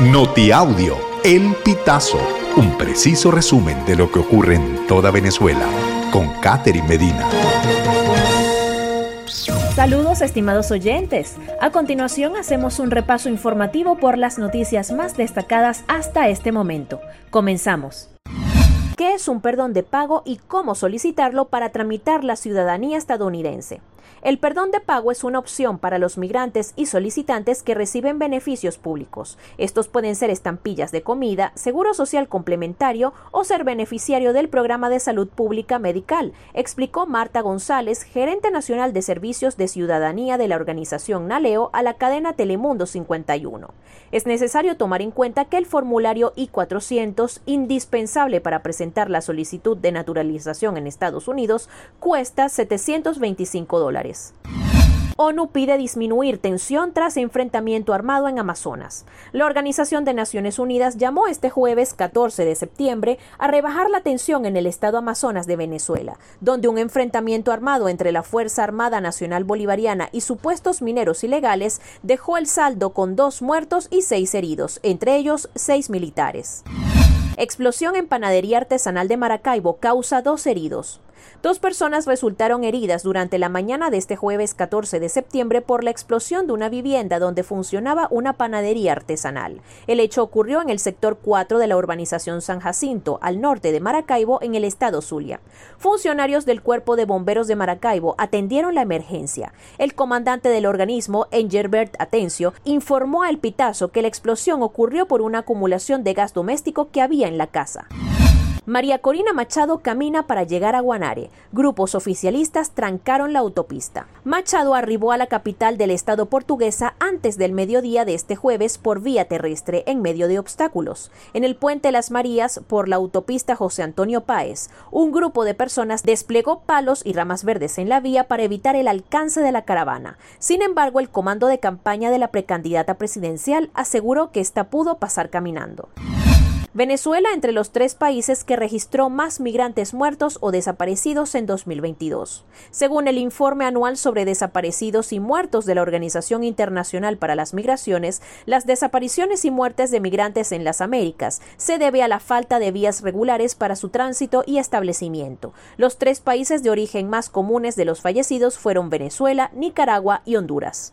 Notiaudio, El Pitazo, un preciso resumen de lo que ocurre en toda Venezuela, con Catherine Medina. Saludos estimados oyentes. A continuación hacemos un repaso informativo por las noticias más destacadas hasta este momento. Comenzamos. ¿Qué es un perdón de pago y cómo solicitarlo para tramitar la ciudadanía estadounidense? El perdón de pago es una opción para los migrantes y solicitantes que reciben beneficios públicos. Estos pueden ser estampillas de comida, seguro social complementario o ser beneficiario del programa de salud pública medical, explicó Marta González, gerente nacional de servicios de ciudadanía de la organización Naleo a la cadena Telemundo 51. Es necesario tomar en cuenta que el formulario I-400, indispensable para presentar la solicitud de naturalización en Estados Unidos, cuesta 725 dólares. ONU pide disminuir tensión tras enfrentamiento armado en Amazonas. La Organización de Naciones Unidas llamó este jueves 14 de septiembre a rebajar la tensión en el estado Amazonas de Venezuela, donde un enfrentamiento armado entre la Fuerza Armada Nacional Bolivariana y supuestos mineros ilegales dejó el saldo con dos muertos y seis heridos, entre ellos seis militares. Explosión en panadería artesanal de Maracaibo causa dos heridos. Dos personas resultaron heridas durante la mañana de este jueves 14 de septiembre por la explosión de una vivienda donde funcionaba una panadería artesanal. El hecho ocurrió en el sector 4 de la urbanización San Jacinto, al norte de Maracaibo, en el estado Zulia. Funcionarios del Cuerpo de Bomberos de Maracaibo atendieron la emergencia. El comandante del organismo, Engerbert Atencio, informó al Pitazo que la explosión ocurrió por una acumulación de gas doméstico que había en la casa. María Corina Machado camina para llegar a Guanare. Grupos oficialistas trancaron la autopista. Machado arribó a la capital del estado portuguesa antes del mediodía de este jueves por vía terrestre en medio de obstáculos. En el puente Las Marías, por la autopista José Antonio Páez, un grupo de personas desplegó palos y ramas verdes en la vía para evitar el alcance de la caravana. Sin embargo, el comando de campaña de la precandidata presidencial aseguró que ésta pudo pasar caminando. Venezuela entre los tres países que registró más migrantes muertos o desaparecidos en 2022. Según el informe anual sobre desaparecidos y muertos de la Organización Internacional para las Migraciones, las desapariciones y muertes de migrantes en las Américas se debe a la falta de vías regulares para su tránsito y establecimiento. Los tres países de origen más comunes de los fallecidos fueron Venezuela, Nicaragua y Honduras.